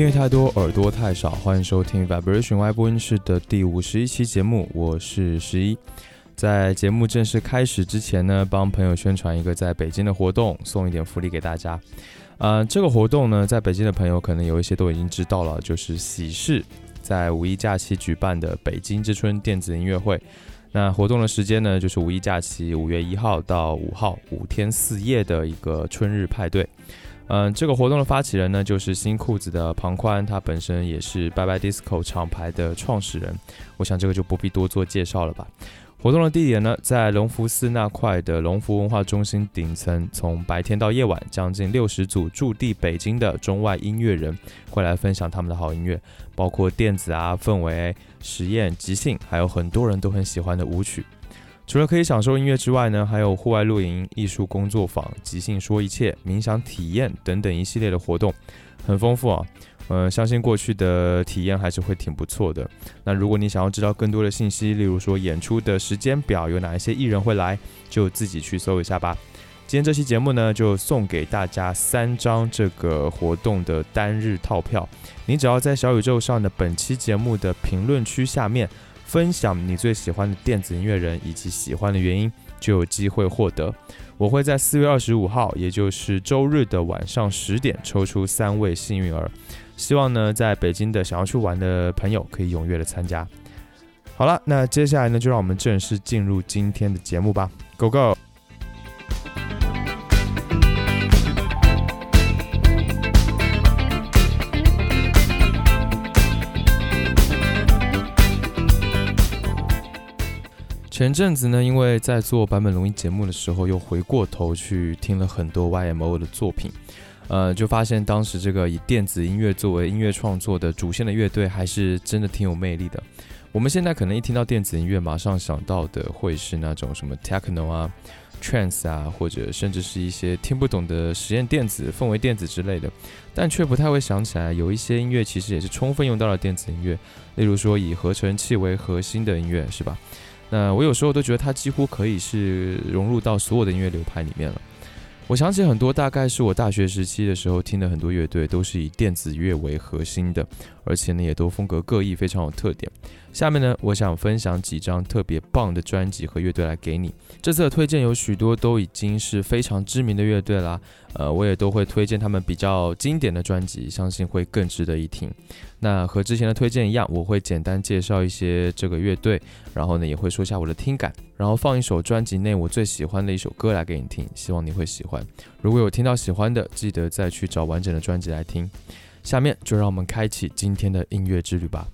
音乐太多，耳朵太少，欢迎收听 Vibration 外播音室的第五十一期节目，我是十一。在节目正式开始之前呢，帮朋友宣传一个在北京的活动，送一点福利给大家。呃，这个活动呢，在北京的朋友可能有一些都已经知道了，就是喜事在五一假期举办的北京之春电子音乐会。那活动的时间呢，就是五一假期五月一号到五号五天四夜的一个春日派对。嗯，这个活动的发起人呢，就是新裤子的庞宽，他本身也是 Bye Bye Disco 厂牌的创始人。我想这个就不必多做介绍了吧。活动的地点呢，在隆福寺那块的隆福文化中心顶层，从白天到夜晚，将近六十组驻地北京的中外音乐人会来分享他们的好音乐，包括电子啊、氛围、实验、即兴，还有很多人都很喜欢的舞曲。除了可以享受音乐之外呢，还有户外露营、艺术工作坊、即兴说一切、冥想体验等等一系列的活动，很丰富啊。嗯，相信过去的体验还是会挺不错的。那如果你想要知道更多的信息，例如说演出的时间表，有哪一些艺人会来，就自己去搜一下吧。今天这期节目呢，就送给大家三张这个活动的单日套票。你只要在小宇宙上的本期节目的评论区下面。分享你最喜欢的电子音乐人以及喜欢的原因，就有机会获得。我会在四月二十五号，也就是周日的晚上十点，抽出三位幸运儿。希望呢，在北京的想要去玩的朋友可以踊跃的参加。好了，那接下来呢，就让我们正式进入今天的节目吧。Go go！前阵子呢，因为在做版本龙音节目的时候，又回过头去听了很多 YMO 的作品，呃，就发现当时这个以电子音乐作为音乐创作的主线的乐队，还是真的挺有魅力的。我们现在可能一听到电子音乐，马上想到的会是那种什么 techno 啊、trance 啊，或者甚至是一些听不懂的实验电子、氛围电子之类的，但却不太会想起来，有一些音乐其实也是充分用到了电子音乐，例如说以合成器为核心的音乐，是吧？那我有时候都觉得它几乎可以是融入到所有的音乐流派里面了。我想起很多，大概是我大学时期的时候听的很多乐队，都是以电子乐为核心的，而且呢也都风格各异，非常有特点。下面呢，我想分享几张特别棒的专辑和乐队来给你。这次的推荐有许多都已经是非常知名的乐队啦，呃，我也都会推荐他们比较经典的专辑，相信会更值得一听。那和之前的推荐一样，我会简单介绍一些这个乐队，然后呢也会说下我的听感，然后放一首专辑内我最喜欢的一首歌来给你听，希望你会喜欢。如果有听到喜欢的，记得再去找完整的专辑来听。下面就让我们开启今天的音乐之旅吧。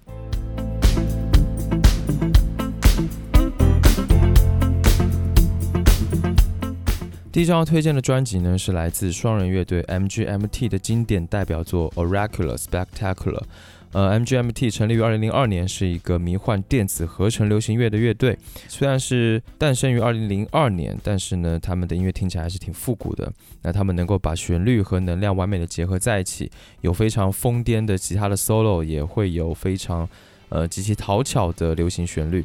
第一张要推荐的专辑呢，是来自双人乐队 MGMT 的经典代表作《Oracular Spectacular》。呃，MGMT 成立于2002年，是一个迷幻电子合成流行乐的乐队。虽然是诞生于2002年，但是呢，他们的音乐听起来还是挺复古的。那他们能够把旋律和能量完美的结合在一起，有非常疯癫的吉他的 solo，也会有非常呃极其讨巧的流行旋律。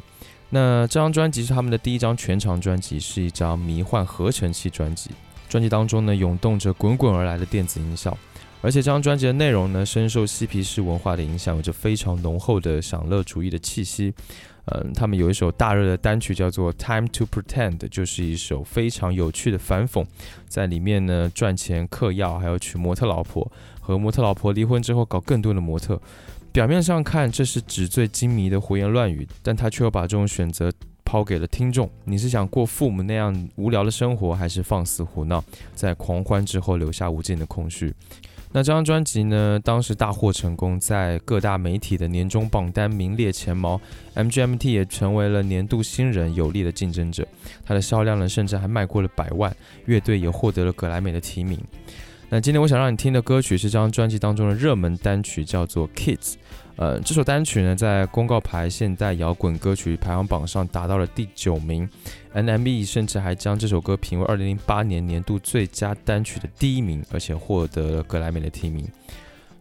那这张专辑是他们的第一张全长专辑，是一张迷幻合成器专辑。专辑当中呢，涌动着滚滚而来的电子音效，而且这张专辑的内容呢，深受嬉皮士文化的影响，有着非常浓厚的享乐主义的气息。嗯，他们有一首大热的单曲叫做《Time to Pretend》，就是一首非常有趣的反讽，在里面呢赚钱嗑药，还有娶模特老婆，和模特老婆离婚之后搞更多的模特。表面上看，这是纸醉金迷的胡言乱语，但他却又把这种选择抛给了听众。你是想过父母那样无聊的生活，还是放肆胡闹，在狂欢之后留下无尽的空虚？那这张专辑呢？当时大获成功，在各大媒体的年终榜单名列前茅，MGMT 也成为了年度新人有力的竞争者。它的销量呢，甚至还卖过了百万，乐队也获得了格莱美的提名。那今天我想让你听的歌曲是这张专辑当中的热门单曲，叫做《Kids》。呃，这首单曲呢，在公告牌现代摇滚歌曲排行榜上达到了第九名，NME 甚至还将这首歌评为二零零八年年度最佳单曲的第一名，而且获得了格莱美的提名。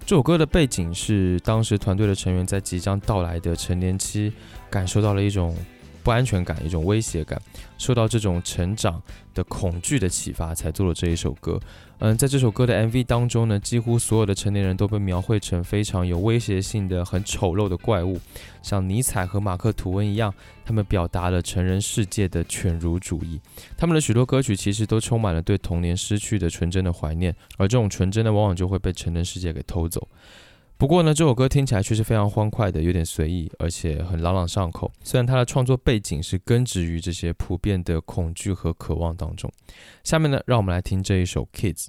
这首歌的背景是当时团队的成员在即将到来的成年期，感受到了一种不安全感、一种威胁感，受到这种成长的恐惧的启发，才做了这一首歌。嗯，在这首歌的 MV 当中呢，几乎所有的成年人都被描绘成非常有威胁性的、很丑陋的怪物，像尼采和马克吐温一样，他们表达了成人世界的犬儒主义。他们的许多歌曲其实都充满了对童年失去的纯真的怀念，而这种纯真呢，往往就会被成人世界给偷走。不过呢，这首歌听起来确实非常欢快的，有点随意，而且很朗朗上口。虽然它的创作背景是根植于这些普遍的恐惧和渴望当中。下面呢，让我们来听这一首《Kids》。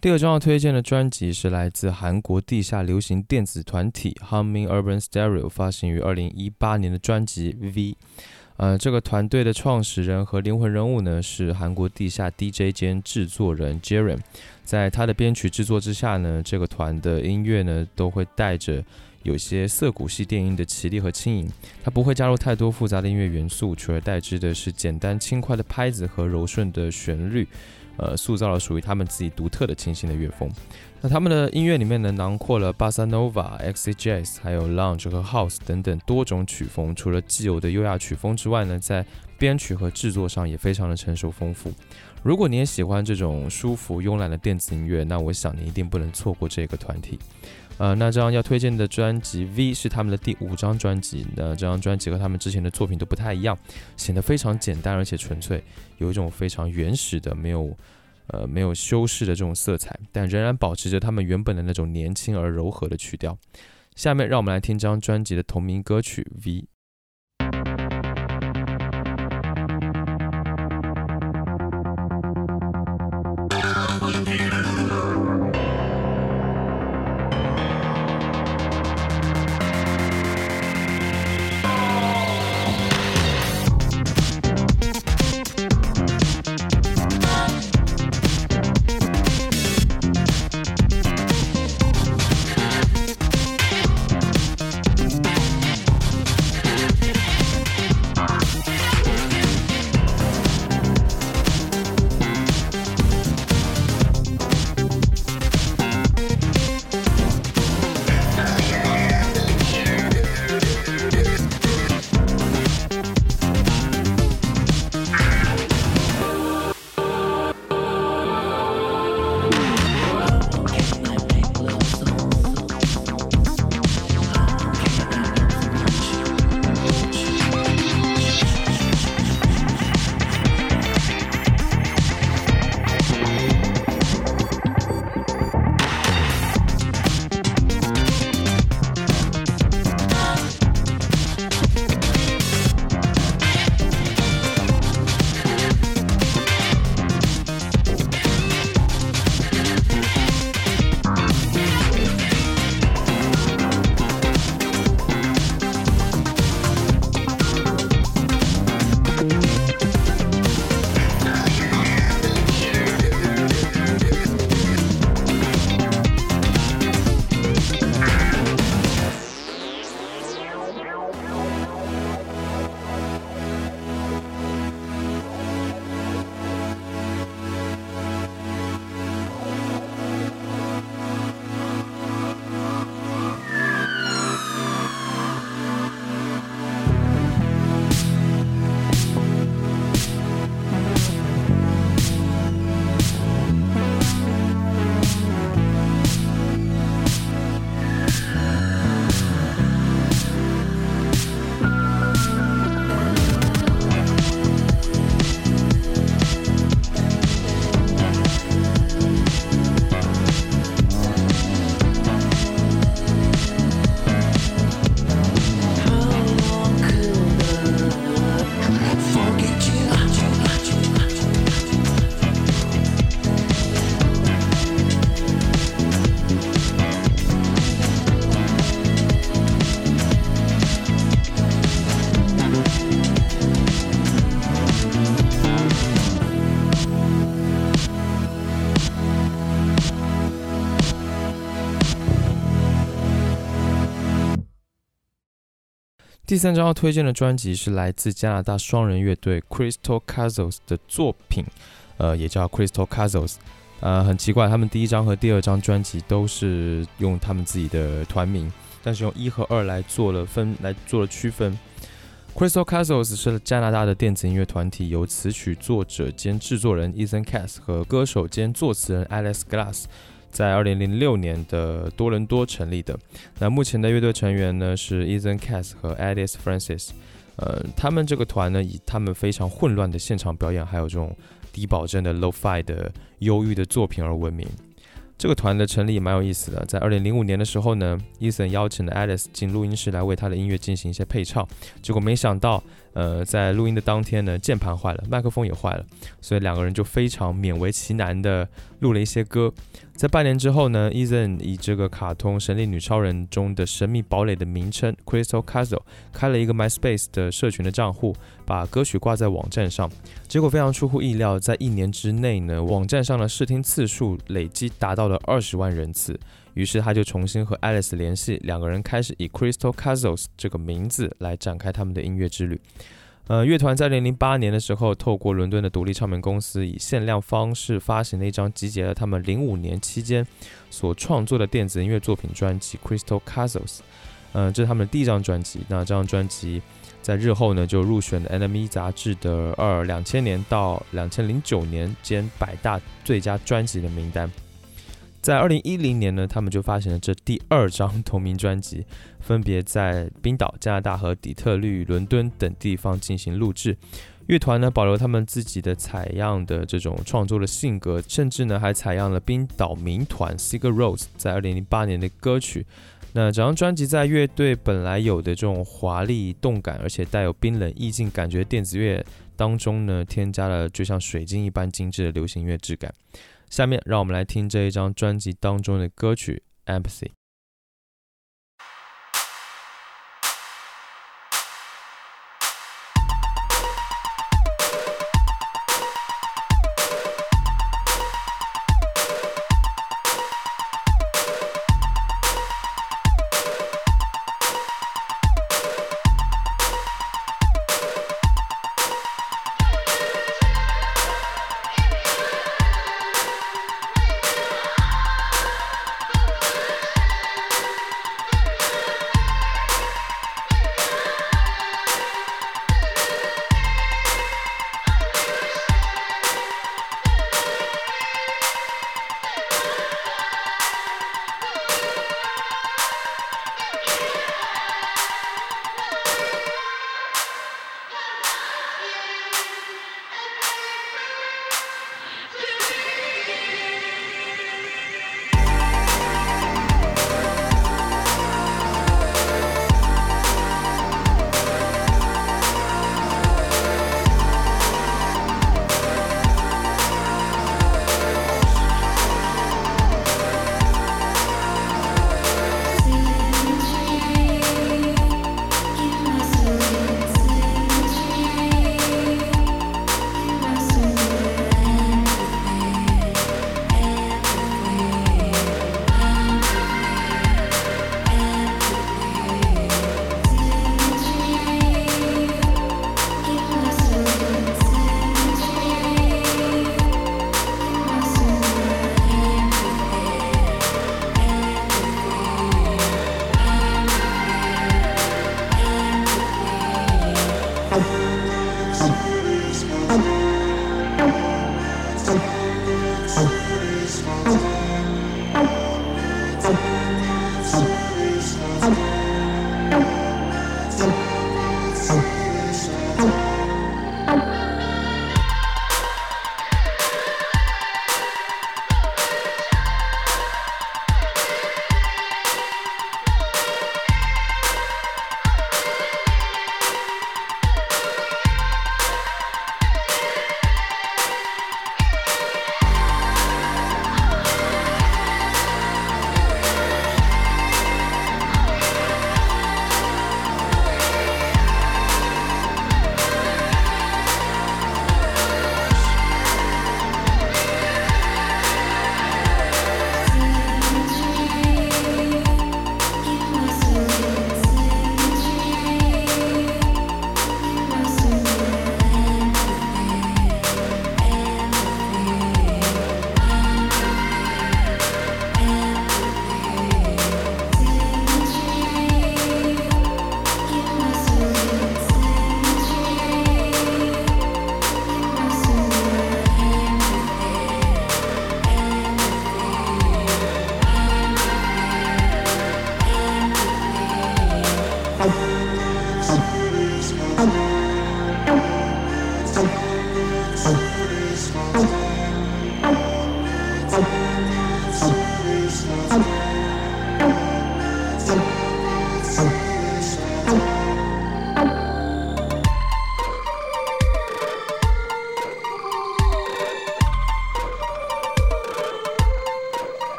第二张要推荐的专辑是来自韩国地下流行电子团体 Humming Urban Stereo 发行于二零一八年的专辑 V。呃，这个团队的创始人和灵魂人物呢是韩国地下 DJ 兼制作人 Jaren。在他的编曲制作之下呢，这个团的音乐呢都会带着有些涩谷系电音的绮丽和轻盈。他不会加入太多复杂的音乐元素，取而代之的是简单轻快的拍子和柔顺的旋律。呃，塑造了属于他们自己独特的清新的乐风。那他们的音乐里面呢，囊括了巴萨诺瓦、X Jazz，还有 Lounge 和 House 等等多种曲风。除了既有的优雅曲风之外呢，在编曲和制作上也非常的成熟丰富。如果你也喜欢这种舒服慵懒的电子音乐，那我想你一定不能错过这个团体。呃，那这张要推荐的专辑《V》是他们的第五张专辑。那这张专辑和他们之前的作品都不太一样，显得非常简单而且纯粹，有一种非常原始的、没有呃没有修饰的这种色彩，但仍然保持着他们原本的那种年轻而柔和的曲调。下面让我们来听这张专辑的同名歌曲《V》。第三张要推荐的专辑是来自加拿大双人乐队 Crystal Castles 的作品，呃，也叫 Crystal Castles。呃，很奇怪，他们第一张和第二张专辑都是用他们自己的团名，但是用一和二来做了分，来做了区分。Crystal Castles 是加拿大的电子音乐团体，由词曲作者兼制作人 Ethan Cass 和歌手兼作词人 Alice Glass。在二零零六年的多伦多成立的。那目前的乐队成员呢是 Ethan Cass 和 Alice Francis。呃，他们这个团呢以他们非常混乱的现场表演，还有这种低保真的 Lo-Fi 的忧郁的作品而闻名。这个团的成立也蛮有意思的。在二零零五年的时候呢，Ethan 邀请了 Alice 进录音室来为他的音乐进行一些配唱。结果没想到呃，在录音的当天呢，键盘坏了，麦克风也坏了，所以两个人就非常勉为其难的录了一些歌。在半年之后呢，Ethan 以这个卡通《神力女超人》中的神秘堡垒的名称 Crystal Castle 开了一个 MySpace 的社群的账户，把歌曲挂在网站上。结果非常出乎意料，在一年之内呢，网站上的试听次数累计达到了二十万人次。于是他就重新和 Alice 联系，两个人开始以 Crystal Castles 这个名字来展开他们的音乐之旅。呃，乐团在2008年的时候，透过伦敦的独立唱片公司以限量方式发行了一张集结了他们05年期间所创作的电子音乐作品专辑 Crystal Castles。嗯，这是他们的第一张专辑。那这张专辑在日后呢就入选了 NME 杂志的二两千年到两千零九年间百大最佳专辑的名单。在二零一零年呢，他们就发行了这第二张同名专辑，分别在冰岛、加拿大和底特律、伦敦等地方进行录制。乐团呢保留他们自己的采样的这种创作的性格，甚至呢还采样了冰岛民团 Sigur Rós 在二零零八年的歌曲。那整张专辑在乐队本来有的这种华丽、动感，而且带有冰冷意境感觉电子乐当中呢，添加了就像水晶一般精致的流行乐质感。下面让我们来听这一张专辑当中的歌曲《Empathy》。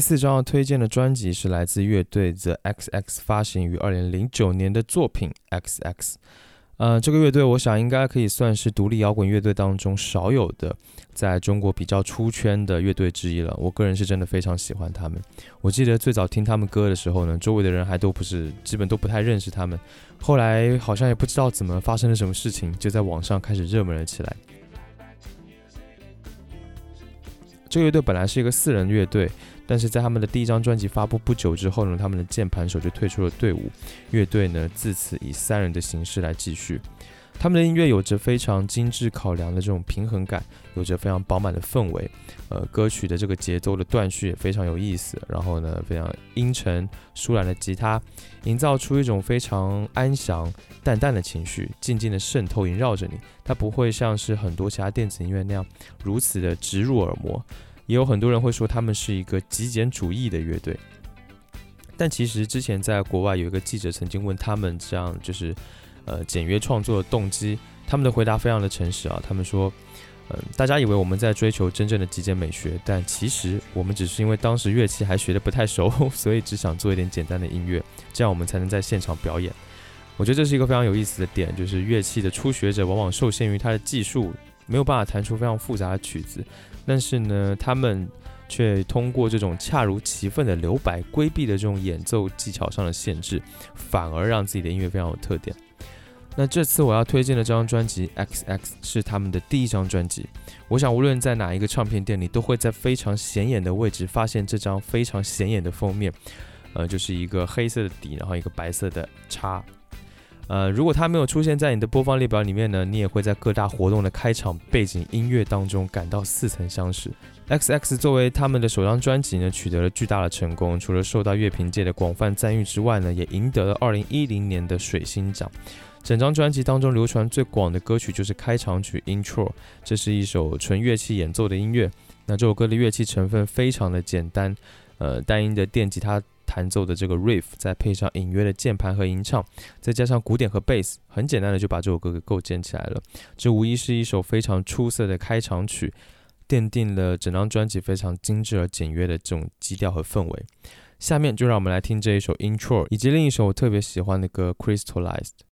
第四张要推荐的专辑是来自乐队 The XX 发行于二零零九年的作品 XX。呃，这个乐队我想应该可以算是独立摇滚乐队当中少有的在中国比较出圈的乐队之一了。我个人是真的非常喜欢他们。我记得最早听他们歌的时候呢，周围的人还都不是，基本都不太认识他们。后来好像也不知道怎么发生了什么事情，就在网上开始热门了起来。这个乐队本来是一个四人乐队。但是在他们的第一张专辑发布不久之后呢，他们的键盘手就退出了队伍，乐队呢自此以三人的形式来继续。他们的音乐有着非常精致考量的这种平衡感，有着非常饱满的氛围，呃，歌曲的这个节奏的断续也非常有意思。然后呢，非常阴沉舒懒的吉他，营造出一种非常安详淡淡的情绪，静静的渗透萦绕着你。它不会像是很多其他电子音乐那样如此的直入耳膜。也有很多人会说他们是一个极简主义的乐队，但其实之前在国外有一个记者曾经问他们这样就是呃简约创作的动机，他们的回答非常的诚实啊，他们说，嗯，大家以为我们在追求真正的极简美学，但其实我们只是因为当时乐器还学的不太熟，所以只想做一点简单的音乐，这样我们才能在现场表演。我觉得这是一个非常有意思的点，就是乐器的初学者往往受限于他的技术，没有办法弹出非常复杂的曲子。但是呢，他们却通过这种恰如其分的留白，规避了这种演奏技巧上的限制，反而让自己的音乐非常有特点。那这次我要推荐的这张专辑《XX》是他们的第一张专辑。我想，无论在哪一个唱片店里，都会在非常显眼的位置发现这张非常显眼的封面，呃，就是一个黑色的底，然后一个白色的叉。呃，如果它没有出现在你的播放列表里面呢，你也会在各大活动的开场背景音乐当中感到似曾相识。X X 作为他们的首张专辑呢，取得了巨大的成功，除了受到乐评界的广泛赞誉之外呢，也赢得了二零一零年的水星奖。整张专辑当中流传最广的歌曲就是开场曲 Intro，这是一首纯乐器演奏的音乐。那这首歌的乐器成分非常的简单，呃，单音的电吉他。弹奏的这个 riff，再配上隐约的键盘和吟唱，再加上鼓点和 bass，，很简单的就把这首歌给构建起来了。这无疑是一首非常出色的开场曲，奠定了整张专辑非常精致而简约的这种基调和氛围。下面就让我们来听这一首 intro，以及另一首我特别喜欢的歌 crystallized。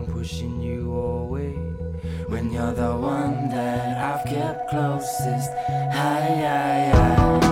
I'm pushing you away. When you're the one that I've kept closest. Hi, hi, hi.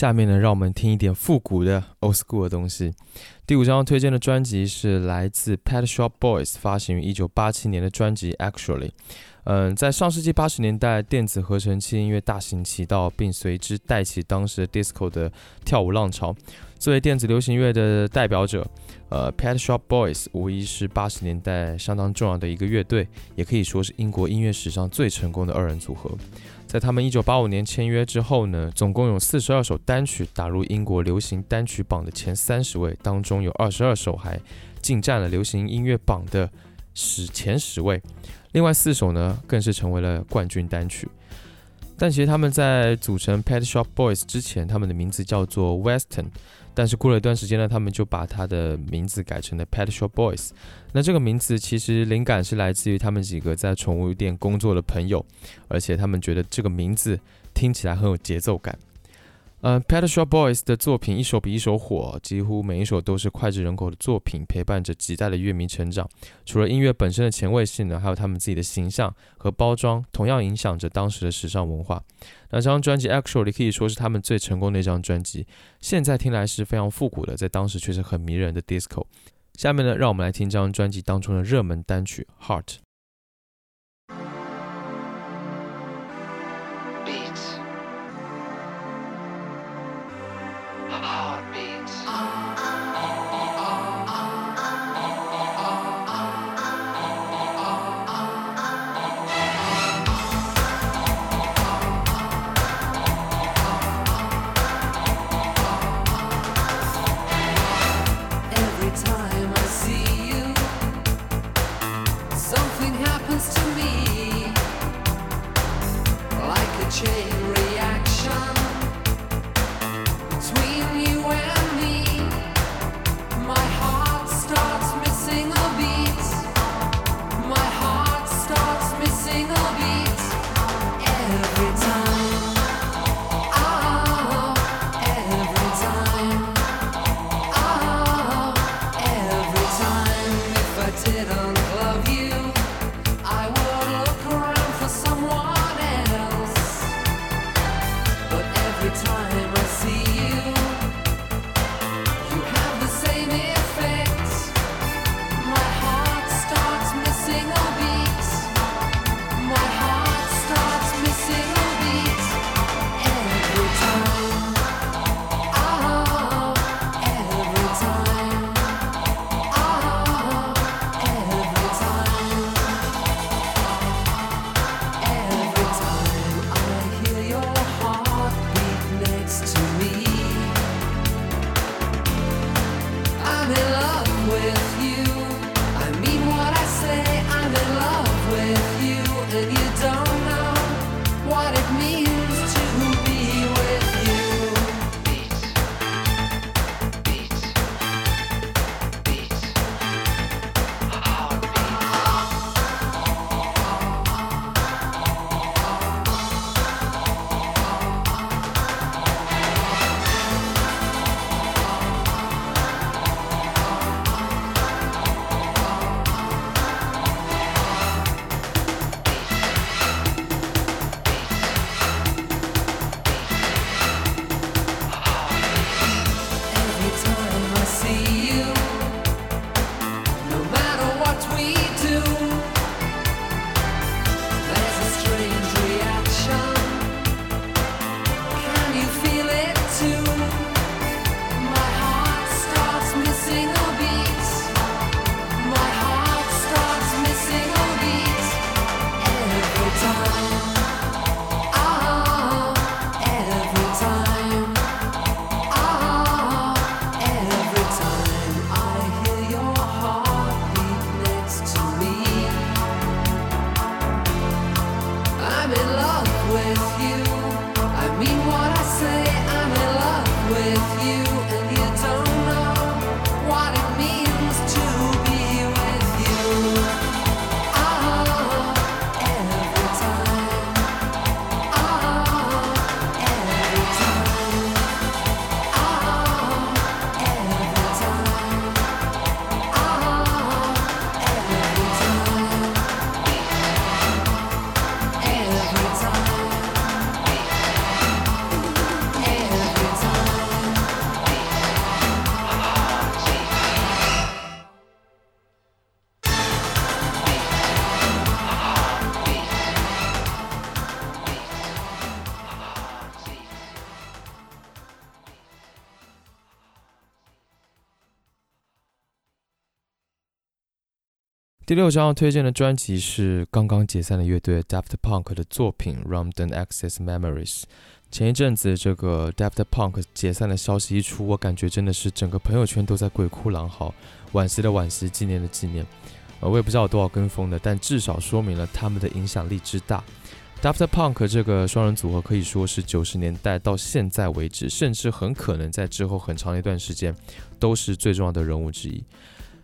下面呢，让我们听一点复古的 old school 的东西。第五张推荐的专辑是来自 Pet Shop Boys 发行于1987年的专辑 Actually。嗯，在上世纪八十年代，电子合成器音乐大行其道，并随之带起当时的 disco 的跳舞浪潮。作为电子流行乐的代表者，呃，Pet Shop Boys 无疑是八十年代相当重要的一个乐队，也可以说是英国音乐史上最成功的二人组合。在他们一九八五年签约之后呢，总共有四十二首单曲打入英国流行单曲榜的前三十位，当中有二十二首还进占了流行音乐榜的十前十位，另外四首呢更是成为了冠军单曲。但其实他们在组成 Pet Shop Boys 之前，他们的名字叫做 Western，但是过了一段时间呢，他们就把他的名字改成了 Pet Show Boys。那这个名字其实灵感是来自于他们几个在宠物店工作的朋友，而且他们觉得这个名字听起来很有节奏感。呃，Pet Shop Boys 的作品一首比一首火，几乎每一首都是脍炙人口的作品，陪伴着几代的乐迷成长。除了音乐本身的前卫性呢，还有他们自己的形象和包装，同样影响着当时的时尚文化。那这张专辑 Actually 可以说是他们最成功的一张专辑，现在听来是非常复古的，在当时却是很迷人的 disco。下面呢，让我们来听这张专辑当中的热门单曲《Heart》。第六张要推荐的专辑是刚刚解散的乐队 Daft Punk 的作品《Random Access Memories》。前一阵子这个 Daft Punk 解散的消息一出，我感觉真的是整个朋友圈都在鬼哭狼嚎，惋惜的惋惜，纪念的纪念。呃，我也不知道有多少跟风的，但至少说明了他们的影响力之大。Daft Punk 这个双人组合可以说是九十年代到现在为止，甚至很可能在之后很长一段时间都是最重要的人物之一。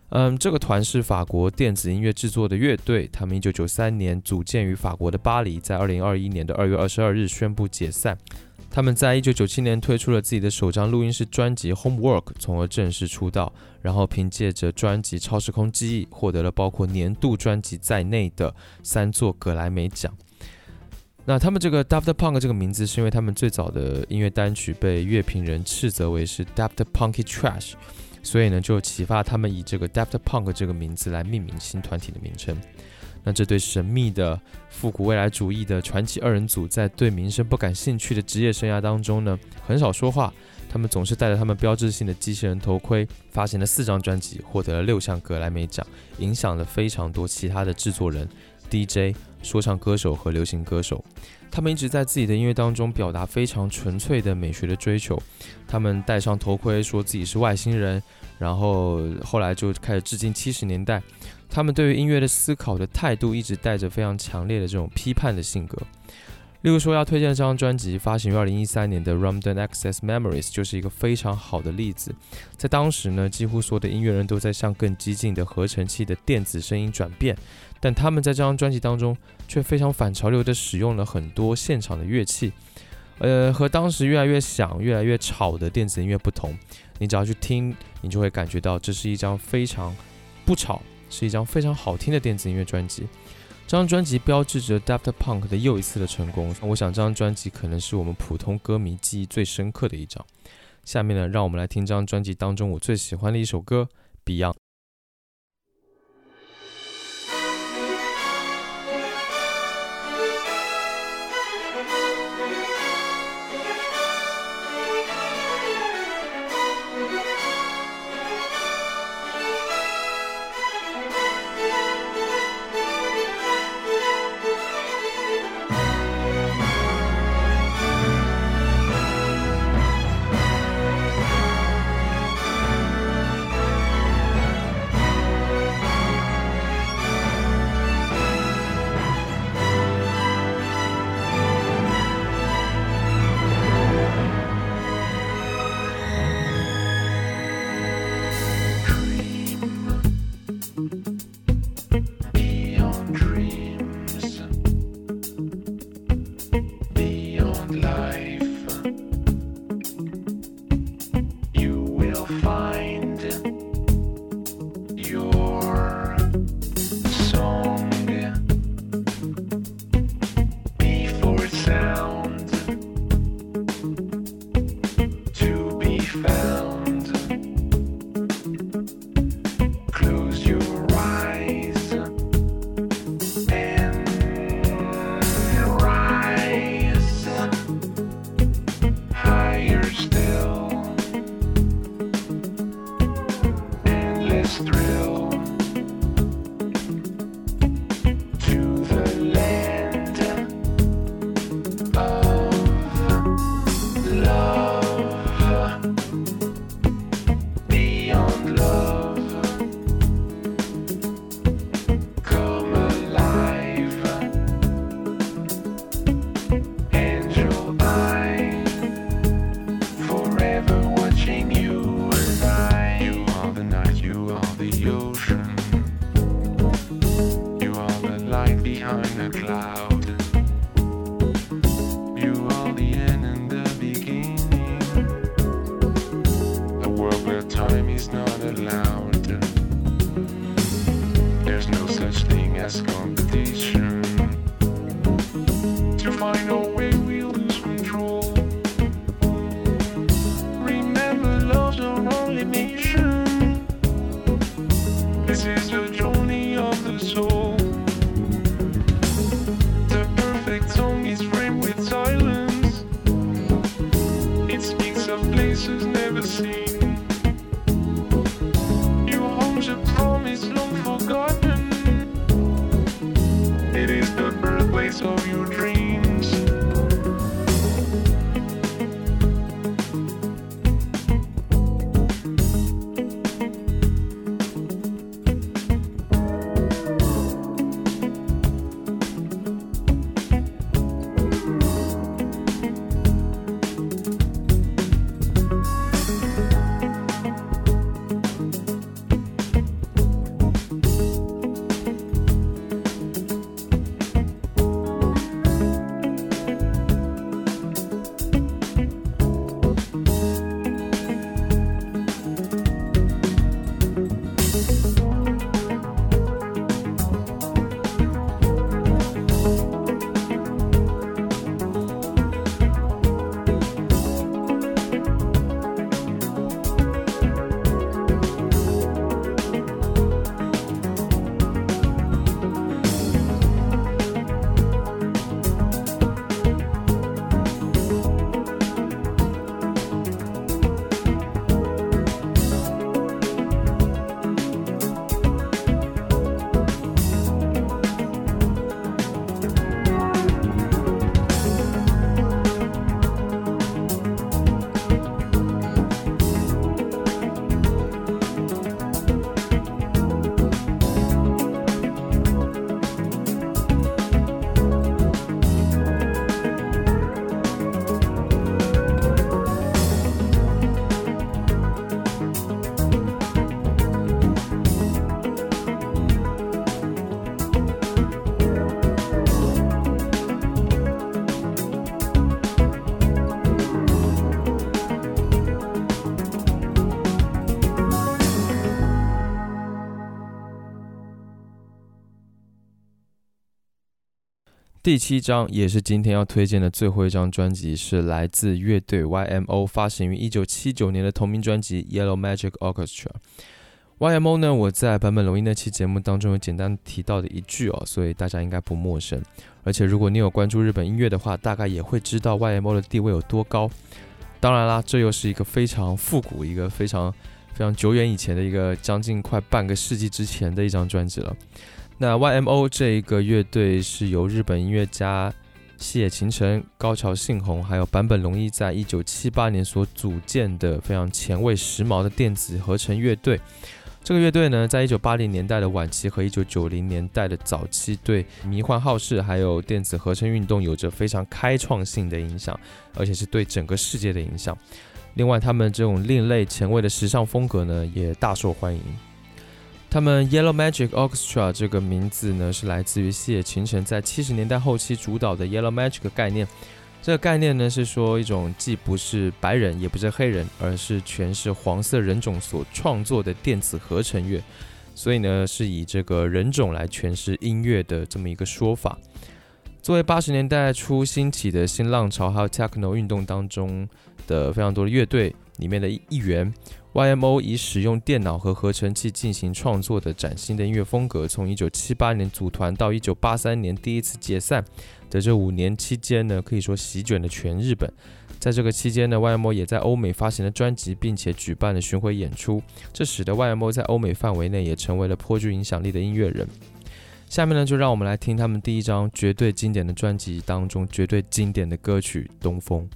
嗯，这个团是法国电子音乐制作的乐队，他们一九九三年组建于法国的巴黎，在二零二一年的二月二十二日宣布解散。他们在一九九七年推出了自己的首张录音室专辑《Homework》，从而正式出道。然后凭借着专辑《超时空记忆》，获得了包括年度专辑在内的三座格莱美奖。那他们这个 Daft Punk 这个名字，是因为他们最早的音乐单曲被乐评人斥责为是 Daft Punky Trash。所以呢，就启发他们以这个 Daft Punk 这个名字来命名新团体的名称。那这对神秘的复古未来主义的传奇二人组，在对名声不感兴趣的职业生涯当中呢，很少说话。他们总是戴着他们标志性的机器人头盔，发行了四张专辑，获得了六项格莱美奖，影响了非常多其他的制作人、DJ、说唱歌手和流行歌手。他们一直在自己的音乐当中表达非常纯粹的美学的追求。他们戴上头盔，说自己是外星人。然后后来就开始致敬七十年代，他们对于音乐的思考的态度一直带着非常强烈的这种批判的性格。例如说要推荐这张专辑，发行于二零一三年的《Random Access Memories》就是一个非常好的例子。在当时呢，几乎所有的音乐人都在向更激进的合成器的电子声音转变，但他们在这张专辑当中却非常反潮流的使用了很多现场的乐器。呃，和当时越来越响、越来越吵的电子音乐不同，你只要去听，你就会感觉到这是一张非常不吵，是一张非常好听的电子音乐专辑。这张专辑标志着 Daft Punk 的又一次的成功。我想这张专辑可能是我们普通歌迷记忆最深刻的一张。下面呢，让我们来听这张专辑当中我最喜欢的一首歌《》。Beyond 第七张也是今天要推荐的最后一张专辑，是来自乐队 YMO 发行于一九七九年的同名专辑《Yellow Magic Orchestra》。YMO 呢，我在版本龙一那期节目当中有简单提到的一句哦，所以大家应该不陌生。而且如果你有关注日本音乐的话，大概也会知道 YMO 的地位有多高。当然啦，这又是一个非常复古、一个非常非常久远以前的一个将近快半个世纪之前的一张专辑了。那 YMO 这一个乐队是由日本音乐家细野晴臣、高桥幸宏还有坂本龙一在一九七八年所组建的非常前卫时髦的电子合成乐队。这个乐队呢，在一九八零年代的晚期和一九九零年代的早期，对迷幻好事还有电子合成运动有着非常开创性的影响，而且是对整个世界的影响。另外，他们这种另类前卫的时尚风格呢，也大受欢迎。他们 Yellow Magic Orchestra 这个名字呢，是来自于细野晴臣在七十年代后期主导的 Yellow Magic 概念。这个概念呢，是说一种既不是白人也不是黑人，而是全是黄色人种所创作的电子合成乐。所以呢，是以这个人种来诠释音乐的这么一个说法。作为八十年代初兴起的新浪潮还有 Techno 运动当中的非常多的乐队里面的一员。YMO 以使用电脑和合成器进行创作的崭新的音乐风格，从1978年组团到1983年第一次解散的这五年期间呢，可以说席卷了全日本。在这个期间呢，YMO 也在欧美发行了专辑，并且举办了巡回演出，这使得 YMO 在欧美范围内也成为了颇具影响力的音乐人。下面呢，就让我们来听他们第一张绝对经典的专辑当中绝对经典的歌曲《东风》。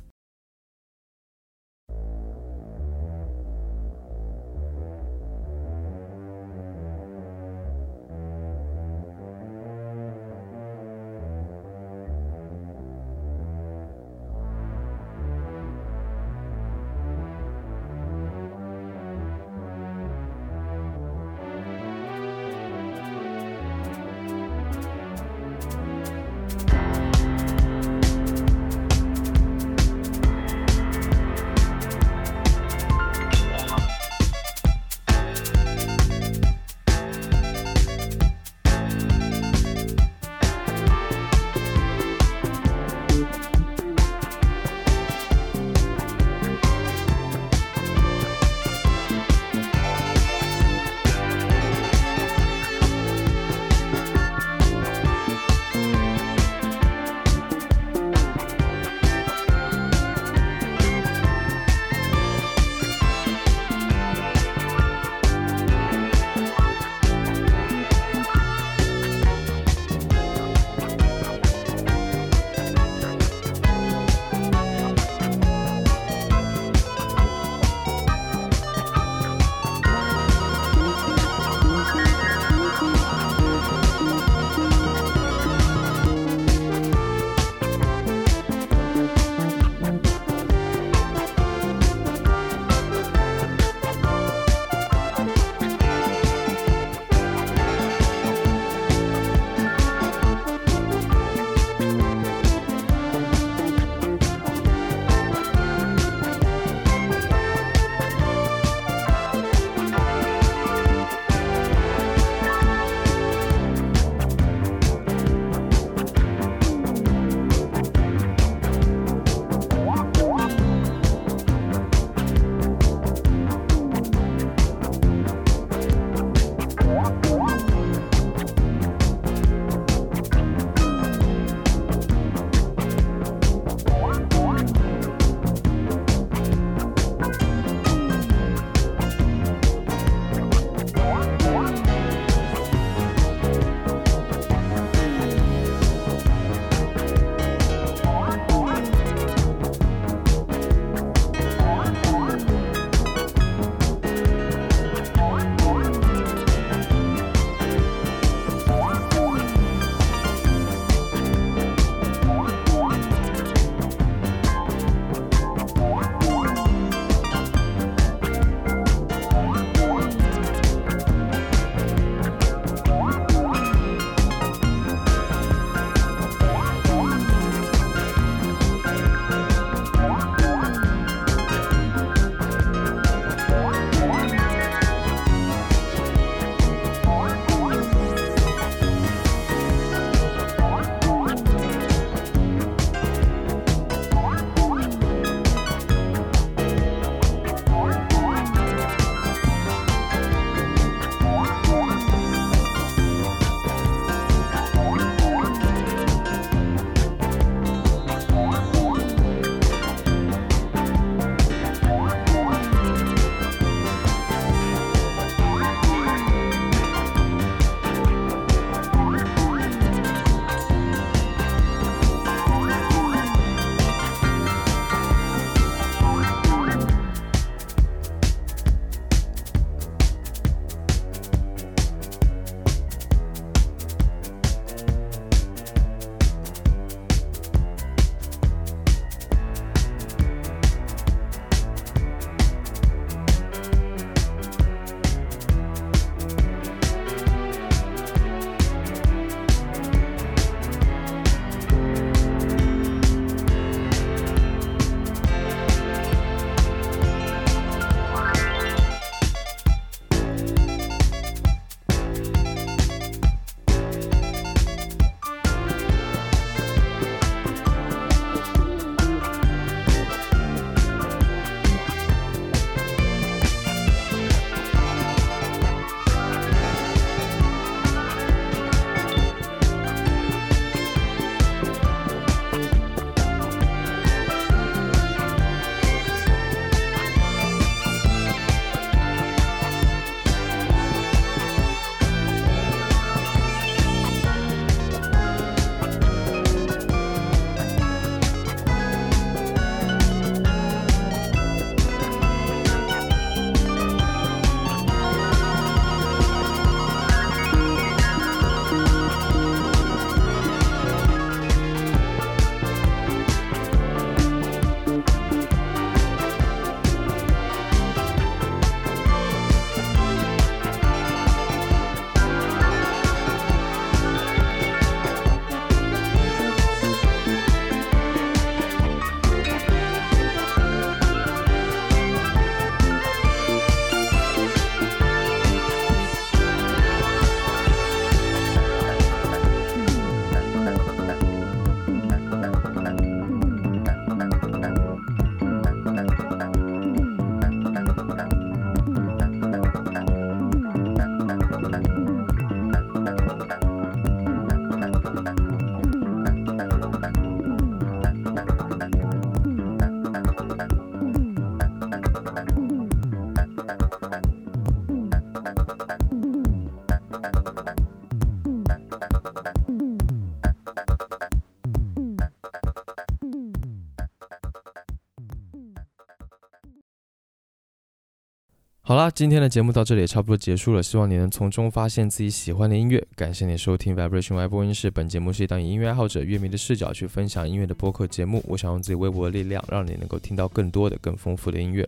好啦，今天的节目到这里也差不多结束了，希望你能从中发现自己喜欢的音乐。感谢你收听 Vibration Y 播音室，本节目是一档以音乐爱好者、乐迷的视角去分享音乐的播客节目。我想用自己微薄的力量，让你能够听到更多的、更丰富的音乐。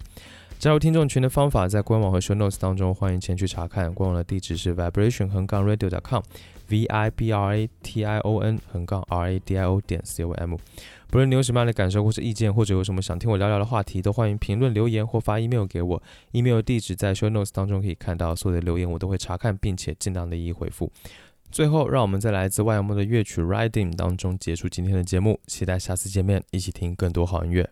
加入听众群的方法在官网和 show notes 当中，欢迎前去查看。官网的地址是 vibration 横杠 radio.com，v i b r a t i o n 横杠 r a d i o 点 c o m。不论你有什么样的感受或者意见，或者有什么想听我聊聊的话题，都欢迎评论留言或发 email 给我。email 地址在 show notes 当中可以看到，所有的留言我都会查看，并且尽量的一一回复。最后，让我们在来自万阳梦的乐曲《Riding》当中结束今天的节目，期待下次见面，一起听更多好音乐。